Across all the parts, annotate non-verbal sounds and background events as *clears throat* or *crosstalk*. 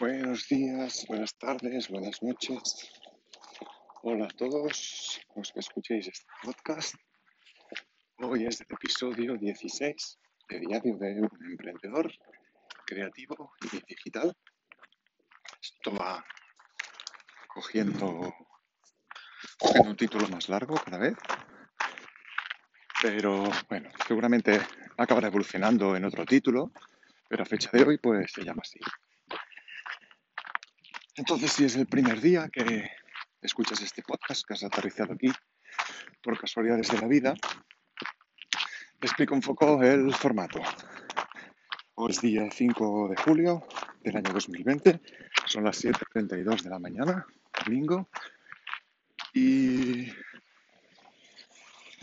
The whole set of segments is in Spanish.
Buenos días, buenas tardes, buenas noches. Hola a todos los que escuchéis este podcast. Hoy es el episodio 16 de Diario de un Emprendedor Creativo y Digital. Esto va cogiendo, cogiendo un título más largo cada vez. Pero bueno, seguramente acabará evolucionando en otro título, pero a fecha de hoy pues se llama así. Entonces, si es el primer día que escuchas este podcast, que has aterrizado aquí por casualidades de la vida, te explico un poco el formato. Hoy es día 5 de julio del año 2020, son las 7.32 de la mañana, domingo, y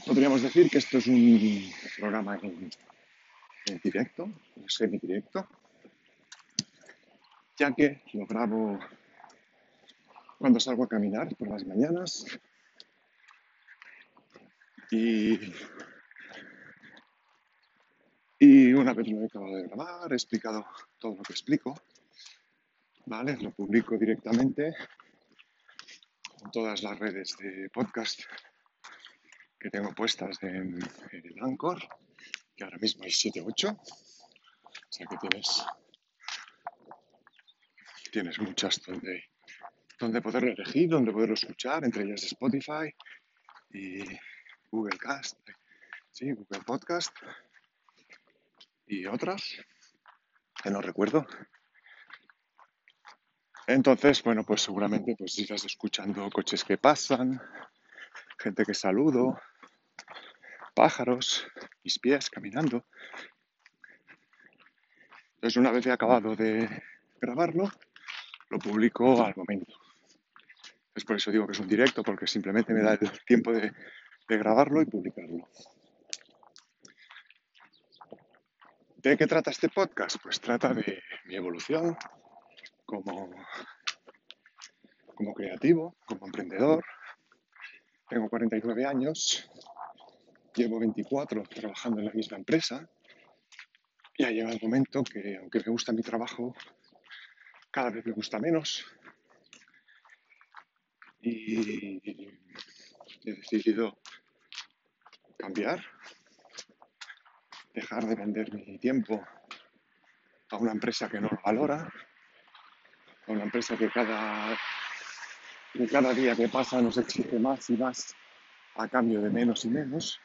podríamos decir que esto es un programa en, en directo, semi-directo, ya que lo grabo cuando salgo a caminar por las mañanas y, y una vez lo he acabado de grabar, he explicado todo lo que explico, ¿vale? Lo publico directamente en todas las redes de podcast que tengo puestas en, en el Anchor, que ahora mismo hay 7 8, o sea que tienes, tienes muchas donde donde poderlo elegir, donde poderlo escuchar, entre ellas Spotify y Google Cast, sí, Google Podcast y otras que no recuerdo. Entonces, bueno, pues seguramente pues irás escuchando coches que pasan, gente que saludo, pájaros, mis pies caminando. Entonces, una vez he acabado de grabarlo, lo publico al momento. Es por eso digo que es un directo, porque simplemente me da el tiempo de, grabarlo y publicarlo. ¿De qué trata este podcast? Pues trata de mi evolución como, como creativo, como emprendedor. Tengo 49 años, llevo 24 trabajando en la misma empresa y ha llegado el momento que, aunque me gusta mi trabajo, cada vez me gusta menos y he decidido cambiar, dejar de vender mi tiempo a una empresa que no lo valora, a una empresa que cada, que cada día que pasa nos exige más y más a cambio de menos y menos.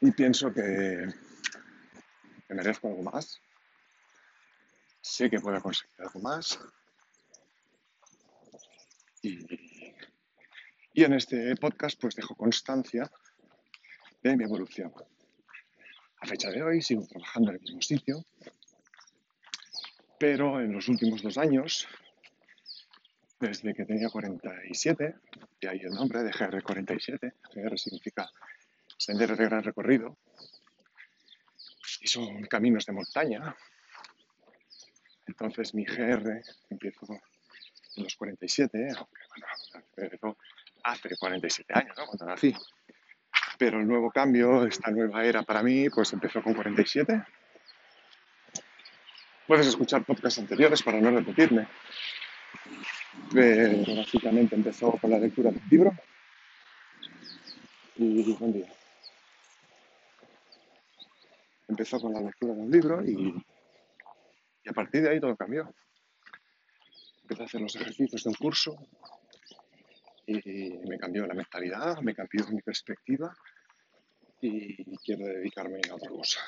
Y pienso que, que merezco algo más. Sé que puedo conseguir algo más y, en este podcast pues dejo constancia de mi evolución. A fecha de hoy sigo trabajando en el mismo sitio, pero en los últimos dos años, desde que tenía 47, y ahí el nombre de GR47, GR significa sendero de gran recorrido, y son caminos de montaña. Entonces mi GR empiezo los 47, aunque bueno, empezó hace 47 años, ¿no? Cuando nací. Pero el nuevo cambio, esta nueva era para mí, pues empezó con 47. Puedes escuchar podcasts anteriores para no repetirme. Pero básicamente empezó con la lectura del libro. Y buen día. Empezó con la lectura de un libro y, y a partir de ahí todo cambió empecé a hacer los ejercicios de un curso y me cambió la mentalidad, me cambió mi perspectiva y quiero dedicarme a otra cosa.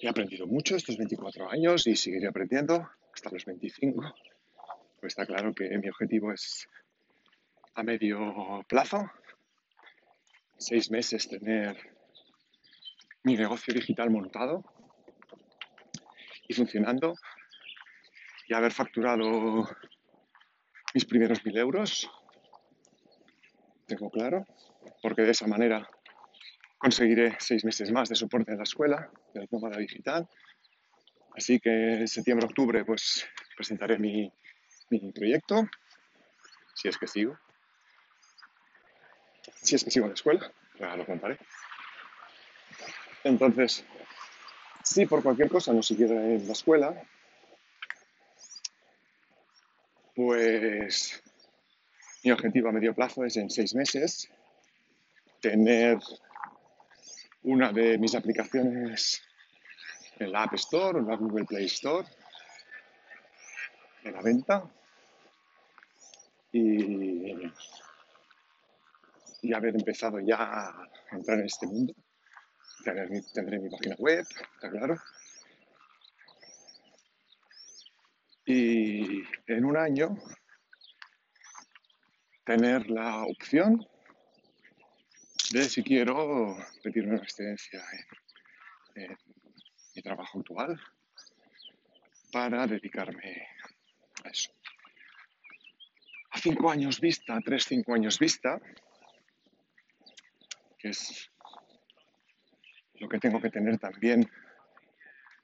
He aprendido mucho estos 24 años y seguiré aprendiendo hasta los 25. Pues está claro que mi objetivo es a medio plazo, seis meses tener mi negocio digital montado y funcionando y haber facturado mis primeros mil euros, tengo claro, porque de esa manera conseguiré seis meses más de soporte en la escuela, de la nómada digital. Así que en septiembre-octubre pues presentaré mi, mi proyecto, si es que sigo. Si es que sigo en la escuela, ya lo contaré. Entonces, si por cualquier cosa no siguiera en la escuela, pues mi objetivo a medio plazo es en seis meses tener una de mis aplicaciones en la App Store o en la Google Play Store en la venta y, y haber empezado ya a entrar en este mundo. tendré mi página web, está claro. Y en un año tener la opción de si quiero pedirme una excedencia en, mi trabajo actual para dedicarme a eso. A cinco años vista, tres, cinco años vista, que es lo que tengo que tener también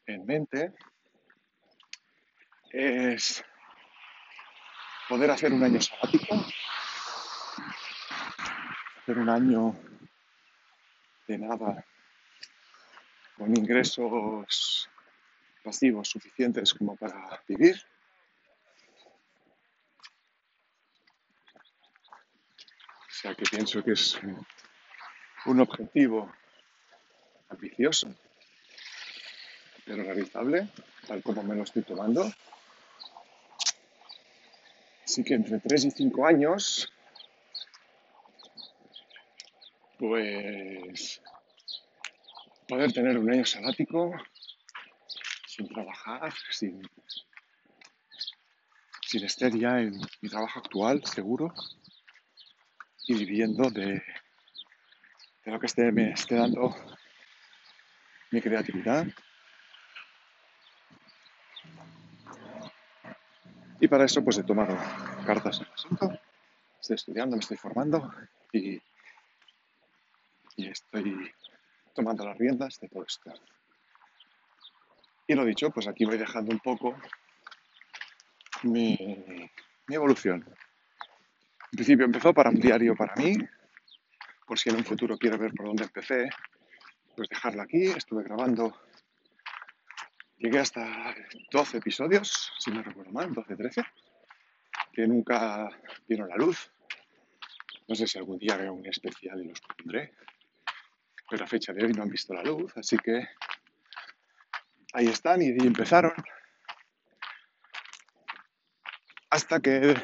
en mente, es poder hacer un año sabático, hacer un año de nada, con ingresos pasivos suficientes como para vivir. O sea que pienso que es un objetivo ambicioso, pero realizable, tal como me lo estoy tomando. Así que entre 3 y 5 años, pues poder tener un año sabático sin trabajar, sin, sin estar ya en mi trabajo actual, seguro, y viviendo de, de lo que esté, me esté dando mi creatividad Y para eso pues he tomado cartas en el asunto, estoy estudiando, me estoy formando y, y estoy tomando las riendas de todo esto. Y lo dicho, pues aquí voy dejando un poco mi, mi evolución. En principio empezó para un diario para mí, por si en un futuro quiero ver por dónde empecé, pues dejarlo aquí. Estuve grabando Llegué hasta 12 episodios, si no recuerdo mal, 12, 13, que nunca vieron la luz. No sé si algún día haré un especial y los pondré, pero a fecha de hoy no han visto la luz, así que ahí están y empezaron. Hasta que el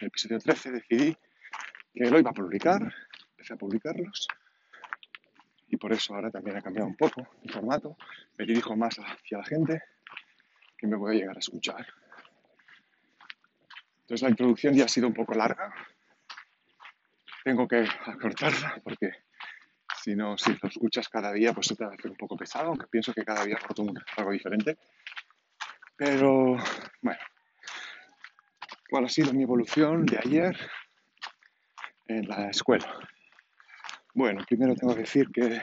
episodio 13 decidí que lo iba a publicar, empecé a publicarlos y por eso ahora también ha cambiado un poco el formato, me dirijo más hacia la gente que me puede llegar a escuchar. Entonces la introducción ya ha sido un poco larga, tengo que acortarla porque si no, si lo escuchas cada día, pues se te va a hacer un poco pesado, aunque pienso que cada día aporto algo diferente. Pero bueno, ¿cuál ha sido mi evolución de ayer en la escuela? Bueno, primero tengo que decir que,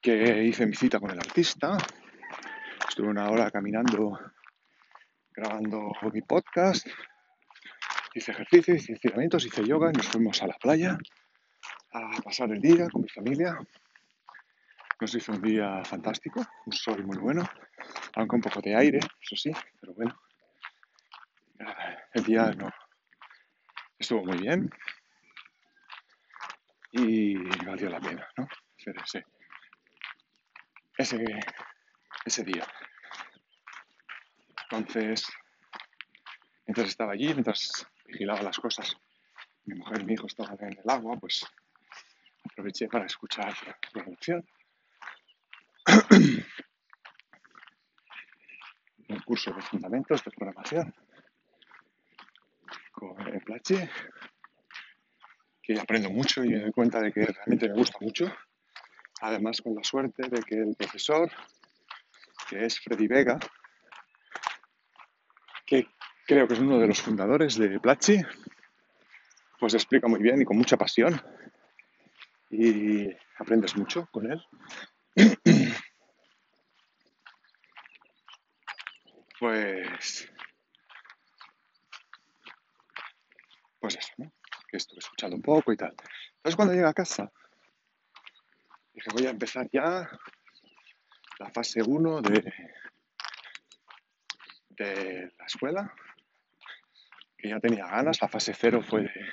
que hice mi cita con el artista. Estuve una hora caminando, grabando mi podcast. Hice ejercicio, hice estiramientos, hice yoga y nos fuimos a la playa a pasar el día con mi familia. Nos hizo un día fantástico, un sol muy bueno, aunque un poco de aire, eso sí, pero bueno. El día no estuvo muy bien y valió la pena, ¿no? Ese, ese, ese día. Entonces, mientras estaba allí, mientras vigilaba las cosas, mi mujer y mi hijo estaban en el agua, pues aproveché para escuchar la programación. *coughs* Un curso de fundamentos de programación con el Plachi aprendo mucho y me doy cuenta de que realmente me gusta mucho. Además, con la suerte de que el profesor, que es Freddy Vega, que creo que es uno de los fundadores de Platzi, pues explica muy bien y con mucha pasión. Y aprendes mucho con él. *clears throat* pues. Pues eso, ¿no? Que estuve escuchando un poco y tal. Entonces cuando llegué a casa, dije voy a empezar ya la fase 1 de, la escuela, que ya tenía ganas. La fase 0 fue de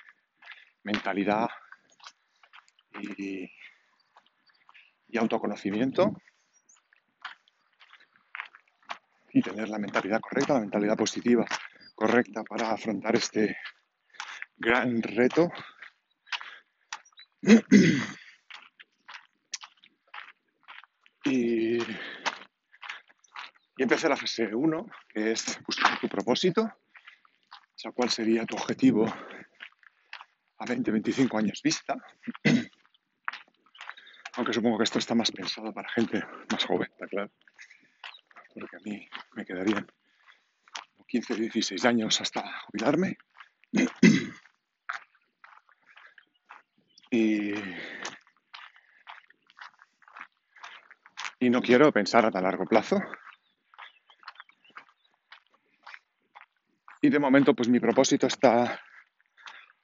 mentalidad y, y autoconocimiento y tener la mentalidad correcta, la mentalidad positiva correcta para afrontar este gran reto. Y, y empecé la fase 1, que es buscar tu propósito, o sea, cuál sería tu objetivo a 20, 25 años vista. Aunque supongo que esto está más pensado para gente más joven, está claro. Porque a mí me quedarían 15, 16 años hasta jubilarme. Y, y no quiero pensar a tan largo plazo. Y de momento, pues mi propósito está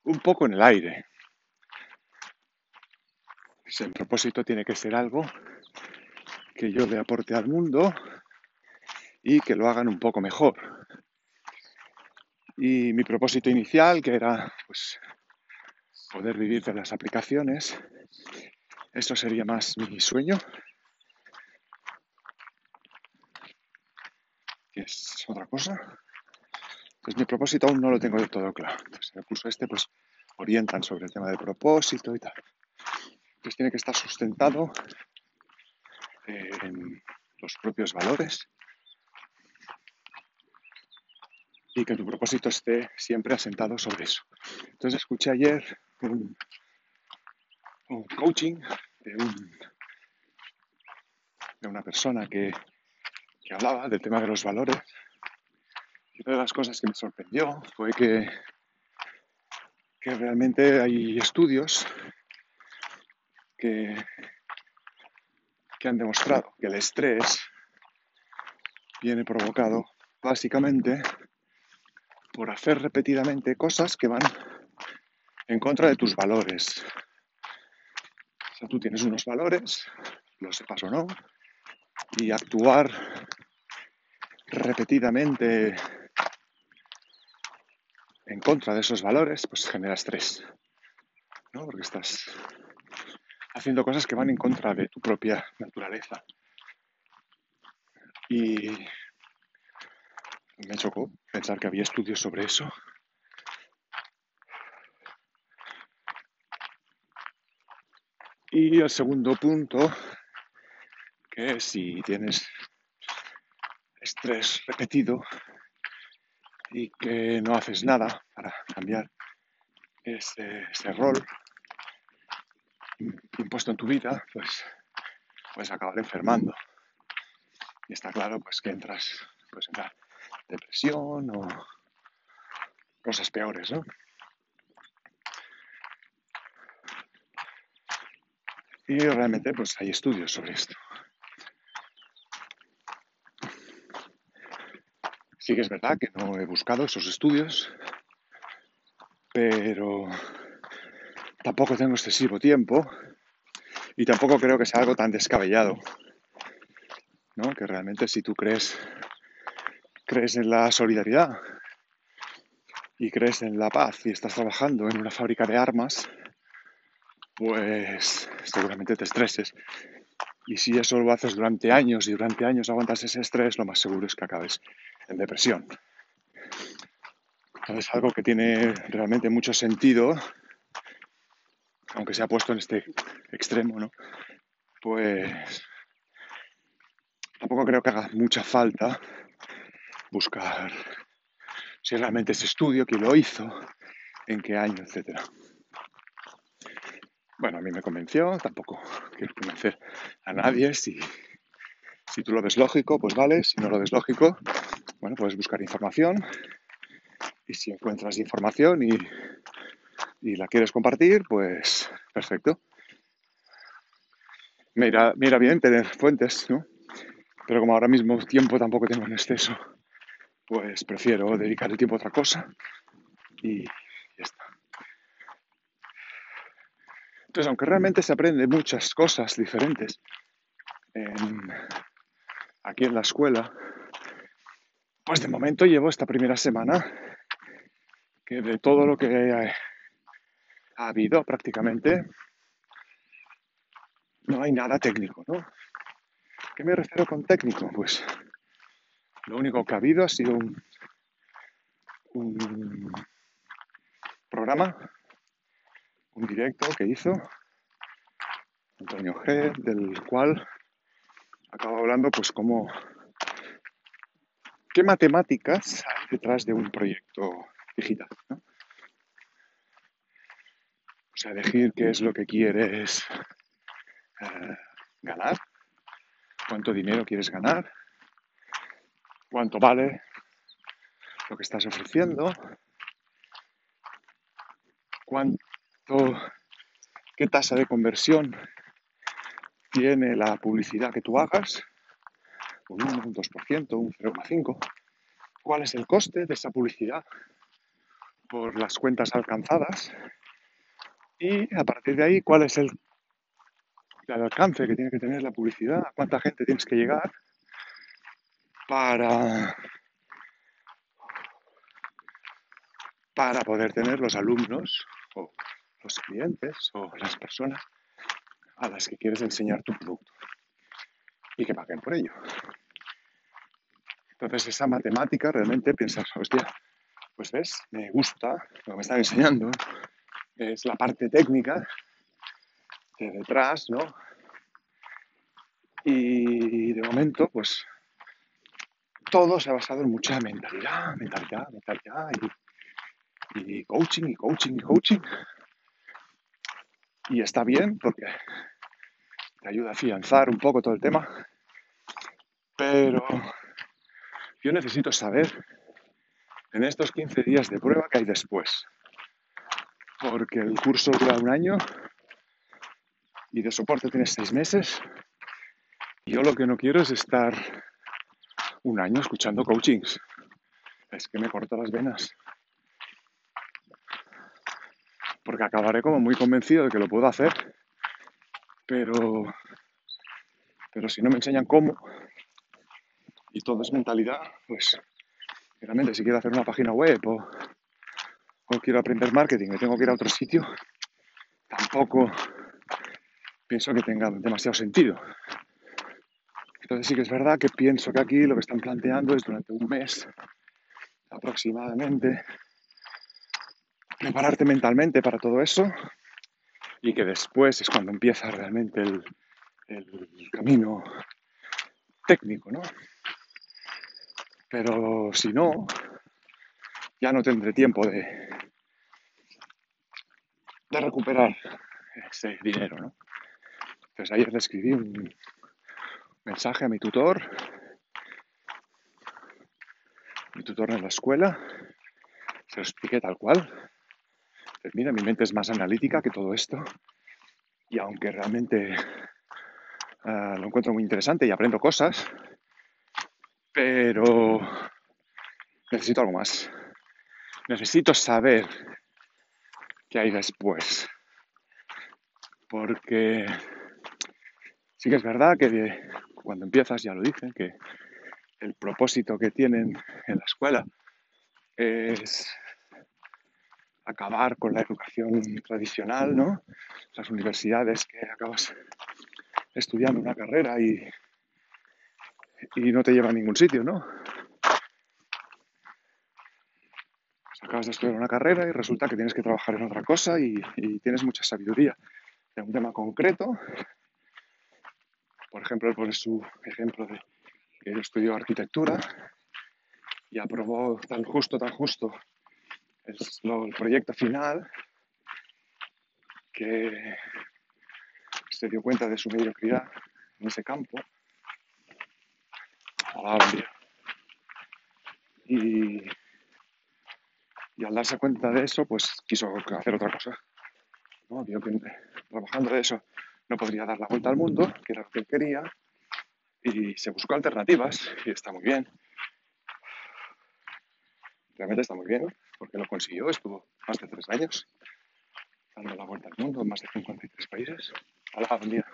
un poco en el aire. Ese propósito tiene que ser algo que yo le aporte al mundo y que lo hagan un poco mejor. Y mi propósito inicial, que era pues, poder vivir de las aplicaciones, eso sería más mi sueño, que es otra cosa. Pues mi propósito aún no lo tengo del todo claro. Entonces, en el curso este, pues orientan sobre el tema del propósito y tal. Pues tiene que estar sustentado en los propios valores y que tu propósito esté siempre asentado sobre eso. Entonces escuché ayer un, coaching de, una persona que, que hablaba del tema de los valores y una de las cosas que me sorprendió fue que, que realmente hay estudios que, que han demostrado que el estrés viene provocado básicamente por hacer repetidamente cosas que van en contra de tus valores. O sea, tú tienes unos valores, lo sepas o no, y actuar repetidamente en contra de esos valores, pues genera estrés, ¿no? Porque estás haciendo cosas que van en contra de tu propia naturaleza. Y me chocó pensar que había estudios sobre eso. Y el segundo punto, que si tienes estrés repetido y que no haces nada para cambiar ese, rol impuesto en tu vida, pues puedes acabar enfermando. Y está claro pues que entras pues, en depresión o cosas peores, ¿no? Y realmente pues hay estudios sobre esto. Sí que es verdad que no he buscado esos estudios, pero tampoco tengo excesivo tiempo y tampoco creo que sea algo tan descabellado. ¿no? Que realmente si tú crees crees en la solidaridad y crees en la paz y estás trabajando en una fábrica de armas, pues seguramente te estreses. Y si eso lo haces durante años y durante años aguantas ese estrés, lo más seguro es que acabes en depresión. Es algo que tiene realmente mucho sentido, aunque se ha puesto en este extremo, ¿no? Pues tampoco creo que haga mucha falta buscar si realmente ese estudio, quién lo hizo, en qué año, etc. Bueno, a mí me convenció, tampoco quiero convencer a nadie. Si, si tú lo ves lógico, pues vale. Si no lo ves lógico, bueno, puedes buscar información. Y si encuentras información y, y la quieres compartir, pues perfecto. Mira, mira bien tener fuentes, ¿no? Pero como ahora mismo tiempo tampoco tengo en exceso pues prefiero dedicar el tiempo a otra cosa y ya está. Entonces, aunque realmente se aprende muchas cosas diferentes en, aquí en la escuela, pues de momento llevo esta primera semana que de todo lo que ha habido prácticamente no hay nada técnico, ¿no? ¿Qué me refiero con técnico? Pues lo único que ha habido ha sido un, un programa, un directo que hizo Antonio G, del cual acabo hablando pues como qué matemáticas hay detrás de un proyecto digital. O sea, elegir qué es lo que quieres eh, ganar, cuánto dinero quieres ganar, cuánto vale lo que estás ofreciendo, cuánto, qué tasa de conversión tiene la publicidad que tú hagas, un 1, un 2%, un 0,5%, cuál es el coste de esa publicidad por las cuentas alcanzadas y a partir de ahí cuál es el, alcance que tiene que tener la publicidad, cuánta gente tienes que llegar para, para poder tener los alumnos o los clientes o las personas a las que quieres enseñar tu producto y que paguen por ello. Entonces esa matemática realmente piensas, hostia, pues ves, me gusta lo que me están enseñando, es la parte técnica de detrás, ¿no? Y de momento, pues todo se ha basado en mucha mentalidad, mentalidad, mentalidad y, y coaching y coaching y coaching. Y está bien porque te ayuda a afianzar un poco todo el tema, pero yo necesito saber en estos 15 días de prueba que hay después, porque el curso dura un año y de soporte tienes seis meses. Yo lo que no quiero es estar un año escuchando coachings. Es que me corto las venas. Porque acabaré como muy convencido de que lo puedo hacer pero, pero si no me enseñan cómo y todo es mentalidad, pues realmente si quiero hacer una página web o, quiero aprender marketing y tengo que ir a otro sitio, tampoco pienso que tenga demasiado sentido. Entonces sí que es verdad que pienso que aquí lo que están planteando es durante un mes aproximadamente prepararte mentalmente para todo eso y que después es cuando empieza realmente el, camino técnico, ¿no? Pero si no, ya no tendré tiempo de, de recuperar ese dinero, ¿no? Entonces ayer le escribí un mensaje a mi tutor, mi tutor en la escuela, se lo expliqué tal cual, mira, mi mente es más analítica que todo esto. Y aunque realmente ah, lo encuentro muy interesante y aprendo cosas, pero necesito algo más. Necesito saber qué hay después. Porque sí que es verdad que cuando empiezas, ya lo dicen, que el propósito que tienen en la escuela es acabar con la educación tradicional, ¿no? Las universidades que acabas estudiando una carrera y, y no te lleva a ningún sitio, ¿no? Pues acabas de estudiar una carrera y resulta que tienes que trabajar en otra cosa y, tienes mucha sabiduría de un tema concreto. Por ejemplo, él pone su ejemplo de que él estudió arquitectura y aprobó tan justo, tan justo es el proyecto final que se dio cuenta de su mediocridad en ese campo. Y, y al darse cuenta de eso, pues quiso hacer otra cosa. ¿no? Vio que trabajando de eso no podría dar la vuelta al mundo, que era lo que quería, y se buscó alternativas, y está muy bien. Realmente está muy bien porque lo consiguió, estuvo más de tres años dando la vuelta al mundo en más de 53 países. Hola, buen día.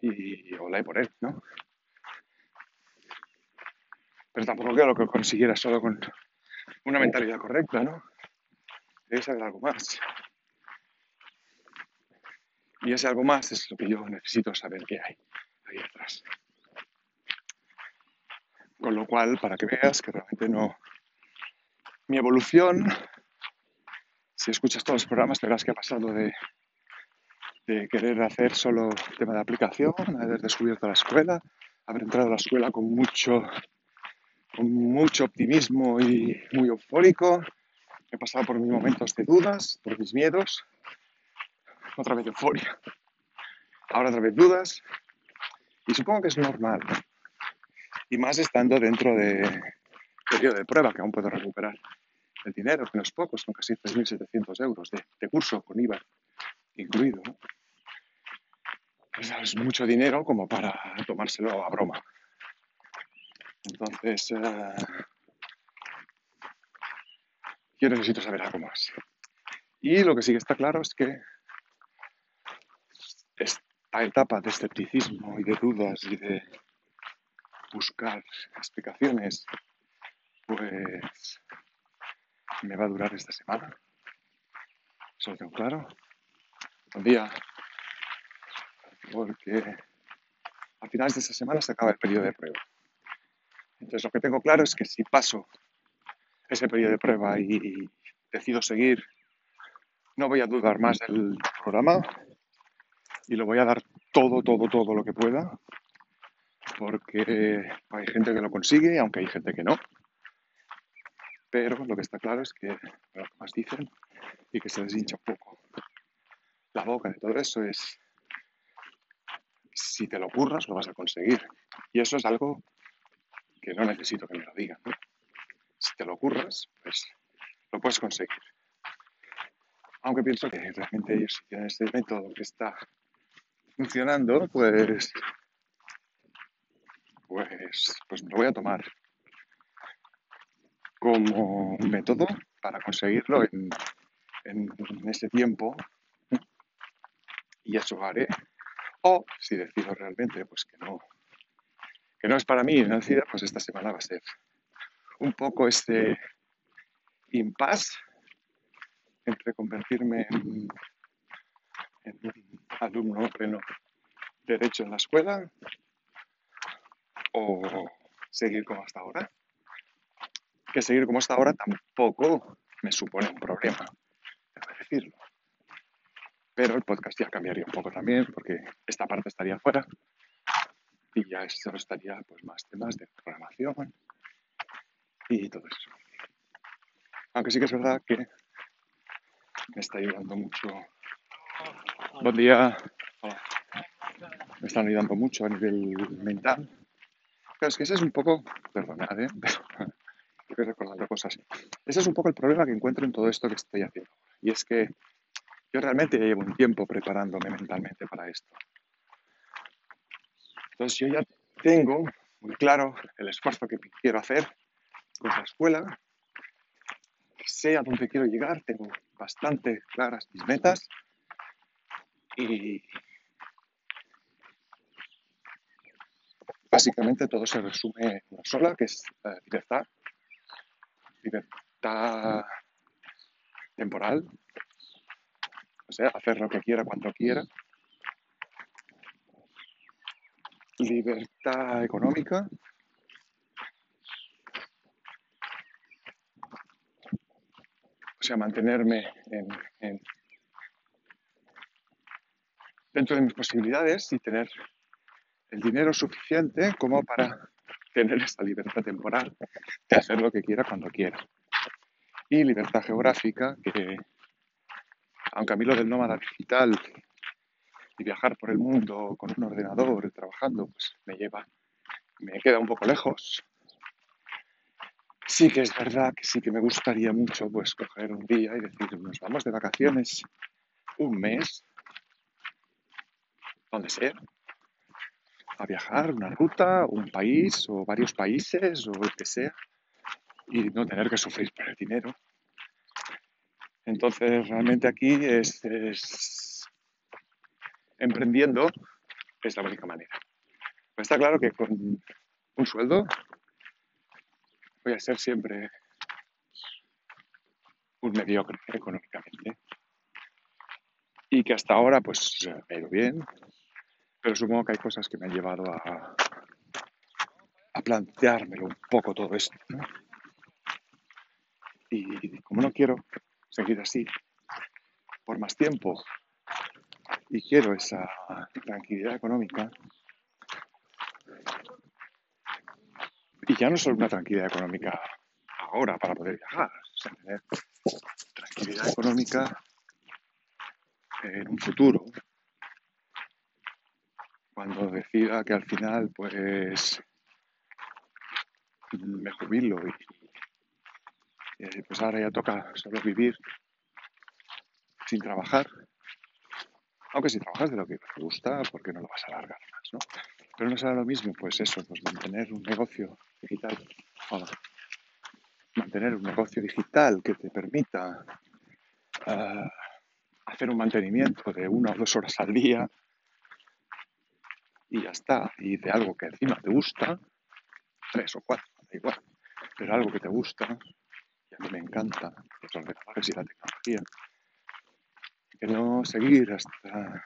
y olé por él, ¿no? Pero tampoco creo que lo consiguiera solo con una mentalidad correcta, ¿no? Debe saber algo más. Y ese algo más es lo que yo necesito saber qué hay ahí atrás. Con lo cual, para que veas que realmente no... Mi evolución, si escuchas todos los programas, verás que ha pasado de, de querer hacer solo tema de aplicación, haber descubierto la escuela, haber entrado a la escuela con mucho, con mucho optimismo y muy eufórico. He pasado por mis momentos de dudas, por mis miedos, otra vez euforia, ahora otra vez dudas, y supongo que es normal. Y más estando dentro de periodo de prueba, que aún puedo recuperar el dinero, que no es poco, son casi 3.700 euros de, curso con IVA incluido. Pues es mucho dinero como para tomárselo a broma. Entonces, eh, yo necesito saber algo más. Y lo que sí que está claro es que esta etapa de escepticismo y de dudas y de buscar explicaciones, pues me va a durar esta semana. Eso lo tengo claro. Un día, porque a finales de esta semana se acaba el periodo de prueba. Entonces lo que tengo claro es que si paso ese periodo de prueba y decido seguir, no voy a dudar más del programa y lo voy a dar todo, todo, todo lo que pueda porque hay gente que lo consigue, aunque hay gente que no. Pero lo que está claro es que lo que más dicen y que se les hincha un poco la boca de todo eso es si te lo curras lo vas a conseguir. Y eso es algo que no necesito que me lo digan. Si te lo curras, pues lo puedes conseguir. Aunque pienso que realmente ellos tienen este método que está funcionando, pues pues, pues lo voy a tomar como método para conseguirlo en, ese tiempo y eso haré. O si decido realmente pues que no, que no es para mí nacida, pues esta semana va a ser un poco este impasse entre convertirme en, en alumno pleno derecho en la escuela o seguir como hasta ahora. Que seguir como hasta ahora tampoco me supone un problema, debo decirlo. Pero el podcast ya cambiaría un poco también, porque esta parte estaría fuera y ya solo estaría pues, más temas de programación y todo eso. Aunque sí que es verdad que me está ayudando mucho. Buen día. Me están ayudando mucho a nivel mental Es que ese es un poco, perdonad, ¿eh? *laughs* estoy recordando cosas. Ese es un poco el problema que encuentro en todo esto que estoy haciendo. Y es que yo realmente llevo un tiempo preparándome mentalmente para esto. Entonces yo ya tengo muy claro el esfuerzo que quiero hacer con la escuela, sé a dónde quiero llegar, tengo bastante claras mis metas y, básicamente todo se resume en una sola, que es la libertad. Libertad temporal, o sea, hacer lo que quiera cuando quiera. Libertad económica. O sea, mantenerme en, dentro de mis posibilidades y tener el dinero suficiente como para tener esta libertad temporal de hacer lo que quiera cuando quiera. Y libertad geográfica, que aunque a mí lo del nómada digital y viajar por el mundo con un ordenador trabajando, pues me lleva, me queda un poco lejos. Sí que es verdad que sí que me gustaría mucho pues coger un día y decir, nos vamos de vacaciones un mes, donde sea, a viajar, una ruta, un país o varios países o lo que sea y no tener que sufrir por el dinero. Entonces, realmente aquí es, emprendiendo es la única manera. Pero está claro que con un sueldo voy a ser siempre un mediocre económicamente. Y que hasta ahora pues me ha ido bien, pero supongo que hay cosas que me han llevado a, a planteármelo un poco todo esto. Y como no quiero seguir así por más tiempo y quiero esa tranquilidad económica, y ya no solo una tranquilidad económica ahora para poder viajar, o tener tranquilidad económica en un futuro, cuando decida que al final pues me jubilo y, pues ahora ya toca solo vivir sin trabajar. Aunque si trabajas de lo que te gusta, porque no lo vas a alargar más, ¿no? Pero no será lo mismo, pues eso, pues mantener un negocio digital, mantener un negocio digital que te permita ah, hacer un mantenimiento de una o dos horas al día y ya está, y de algo que encima te gusta, tres o cuatro, igual, pero algo que te gusta, y a mí me encanta, los ordenadores y la tecnología, que no seguir hasta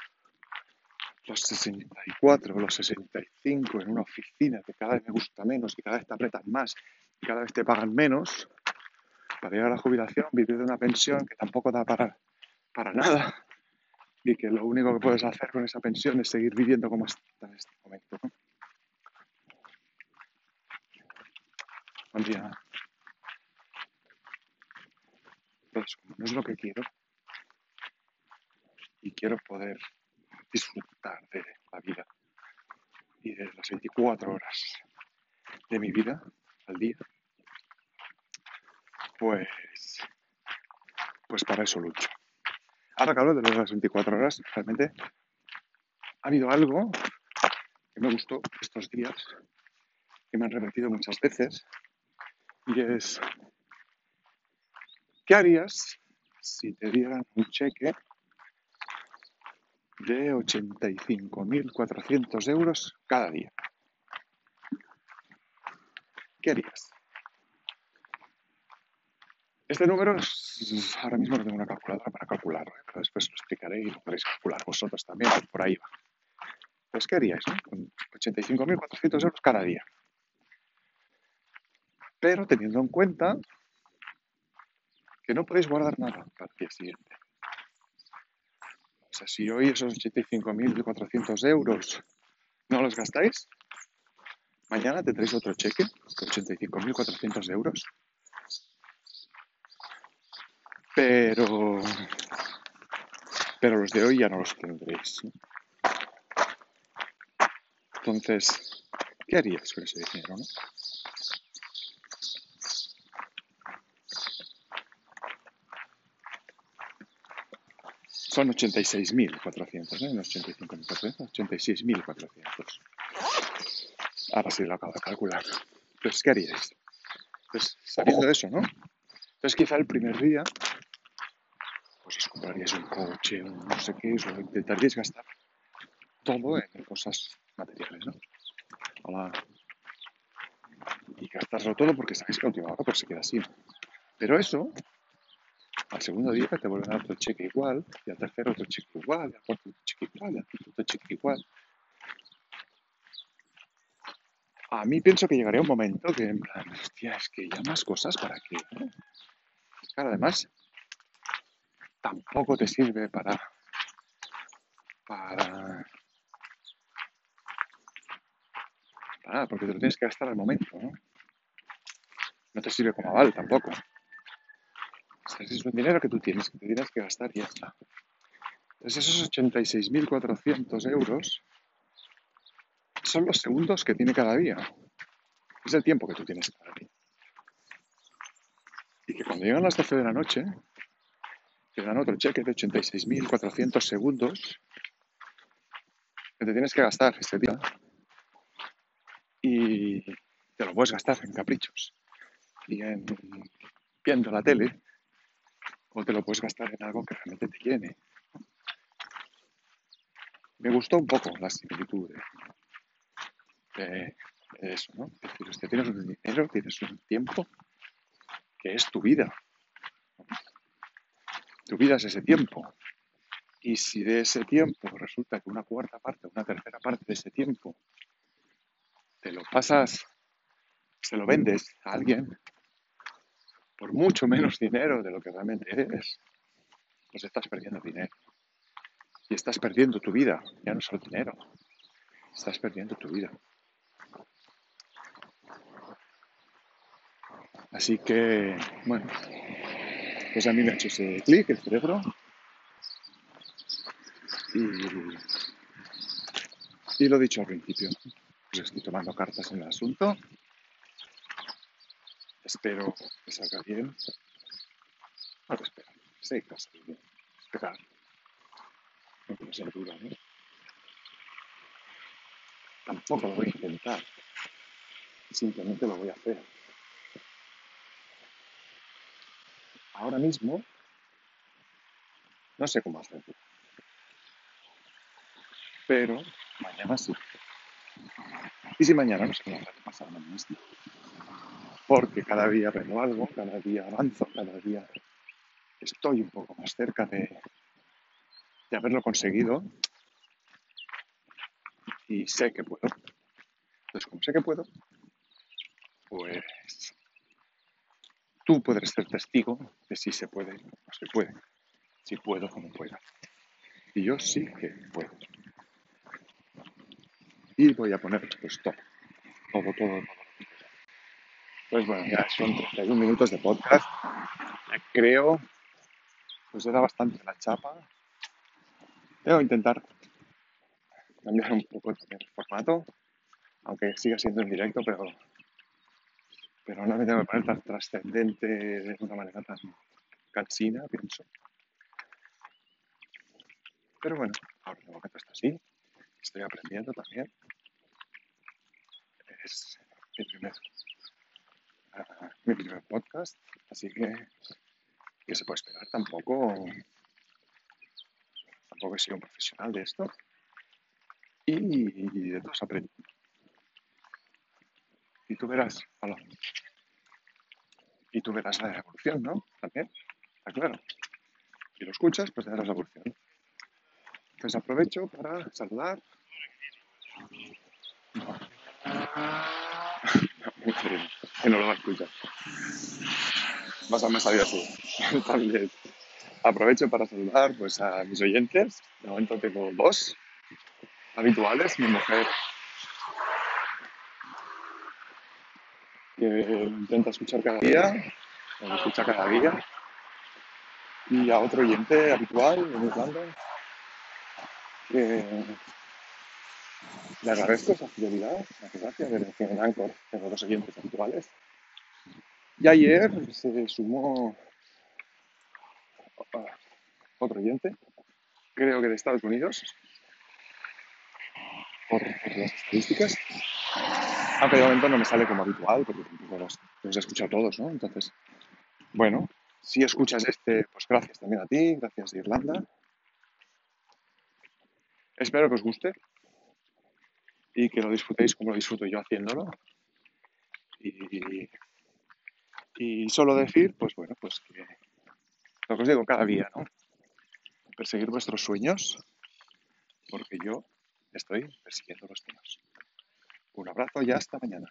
los 64 o los 65 en una oficina que cada vez me gusta menos, que cada vez te apretan más y cada vez te pagan menos, para llegar a la jubilación, vivir de una pensión que tampoco da para, para nada y que lo único que puedes hacer con esa pensión es seguir viviendo como en este momento. ¿no? Buen día. Entonces, como no es lo que quiero, y quiero poder disfrutar de la vida y de las 24 horas de mi vida al día, pues, pues para eso lucho. Ahora que hablo de las 24 horas, realmente ha habido algo que me gustó estos días, que me han repetido muchas veces, y es, ¿qué harías si te dieran un cheque de 85.400 euros cada día? ¿Qué harías? Este número es, ahora mismo no tengo una calculadora para calcularlo, pero después lo explicaré y lo podréis calcular vosotros también, por ahí va. Pues, ¿qué haríais? Con 85.400 euros cada día pero teniendo en cuenta que no podéis guardar nada para el día siguiente. O sea, si hoy esos 85.400 euros no los gastáis, mañana tendréis otro cheque de 85.400 euros. Pero, pero los de hoy ya no los tendréis. Entonces, ¿qué harías con ese dinero? No? Son 86.400, ¿no? No 85.400, 86.400. Ahora sí lo acabo de calcular. Entonces, ¿qué haríais? Pues sabiendo eso, ¿no? Entonces, quizá el primer día, os compraríais un coche, un no sé qué, intentaríais gastar todo en cosas materiales, ¿no? Y gastarlo todo porque sabéis que a última hora pues se queda así. Pero eso al segundo día te vuelven a dar otro cheque igual, y al tercero otro cheque igual, y al cuarto otro cheque igual, y al quinto otro cheque igual. A mí pienso que llegaría un momento que, en plan, hostia, es que ya más cosas para qué. Claro, además, tampoco te sirve para. para. para nada, porque te lo tienes que gastar al momento, ¿no? No te sirve como aval tampoco es un dinero que tú tienes, que te tienes que gastar y ya está. Entonces esos 86.400 euros son los segundos que tiene cada día. Es el tiempo que tú tienes cada día. Y que cuando llegan las 12 de la noche, te dan otro cheque de 86.400 segundos que te tienes que gastar ese día. Y te lo puedes gastar en caprichos y en viendo la tele o te lo puedes gastar en algo que realmente te llene. me gustó un poco la similitud de, eso, ¿no? Es decir, tienes un dinero, tienes un tiempo que es tu vida. Tu vida es ese tiempo. Y si de ese tiempo resulta que una cuarta parte, una tercera parte de ese tiempo te lo pasas, se lo vendes a alguien por mucho menos dinero de lo que realmente eres, pues estás perdiendo dinero. Y estás perdiendo tu vida, ya no solo dinero, estás perdiendo tu vida. Así que, bueno, pues a mí me ha hecho ese clic el cerebro y, y lo he dicho al principio, pues estoy tomando cartas en el asunto. Espero que salga bien. No lo espero, sé que salir bien. Esperar. No ser duro, ¿no? Tampoco lo voy a intentar. Simplemente lo voy a hacer. Ahora mismo no sé cómo hacerlo. Pero mañana sí. Y si mañana no sé pasado mañana sí. Porque cada día aprendo algo, cada día avanzo, cada día estoy un poco más cerca de, de haberlo conseguido y sé que puedo. Entonces, como sé que puedo, pues tú puedes ser testigo de si se puede o se puede, si puedo o no puedo. Y yo sí que puedo. Y voy a poner pues todo, todo, todo. Pues bueno, ya son 31 minutos de podcast. Creo, pues era bastante la chapa. Que intentar cambiar un poco el formato, aunque siga siendo en directo, pero, pero no me tengo que poner tan trascendente de una manera tan cansina, pienso. Pero bueno, ahora de momento está así. Estoy aprendiendo también. Es mi primer, ah, mi primer podcast, así que ¿qué se puede esperar? Tampoco, tampoco he sido un profesional de esto. Y, de todos aprendo. Y tú verás, hola. Y tú verás la evolución, ¿no? También, está claro. Si lo escuchas, pues verás la evolución. Entonces aprovecho para saludar. *laughs* que no lo va a escuchar. Vas a me salir así. Aprovecho para saludar pues, a mis oyentes. De momento tengo dos habituales. Mi mujer que intenta escuchar cada día, o me escucha cada día. Y a otro oyente habitual en Irlanda que le agradezco esa fidelidad, esa gracia de que en dos oyentes habituales. Y ayer se sumó otro oyente, creo que de Estados Unidos, por las estadísticas. Aunque de momento no me sale como habitual, porque tampoco los, los he escuchado todos, ¿no? Entonces, bueno, si escuchas este, pues gracias también a ti, gracias de Irlanda. Espero que os guste y que lo disfrutéis como lo disfruto yo haciéndolo. Y, y solo decir, pues bueno, pues que lo que os digo cada día, ¿no? Perseguir vuestros sueños, porque yo estoy persiguiendo los míos. Un abrazo y hasta mañana.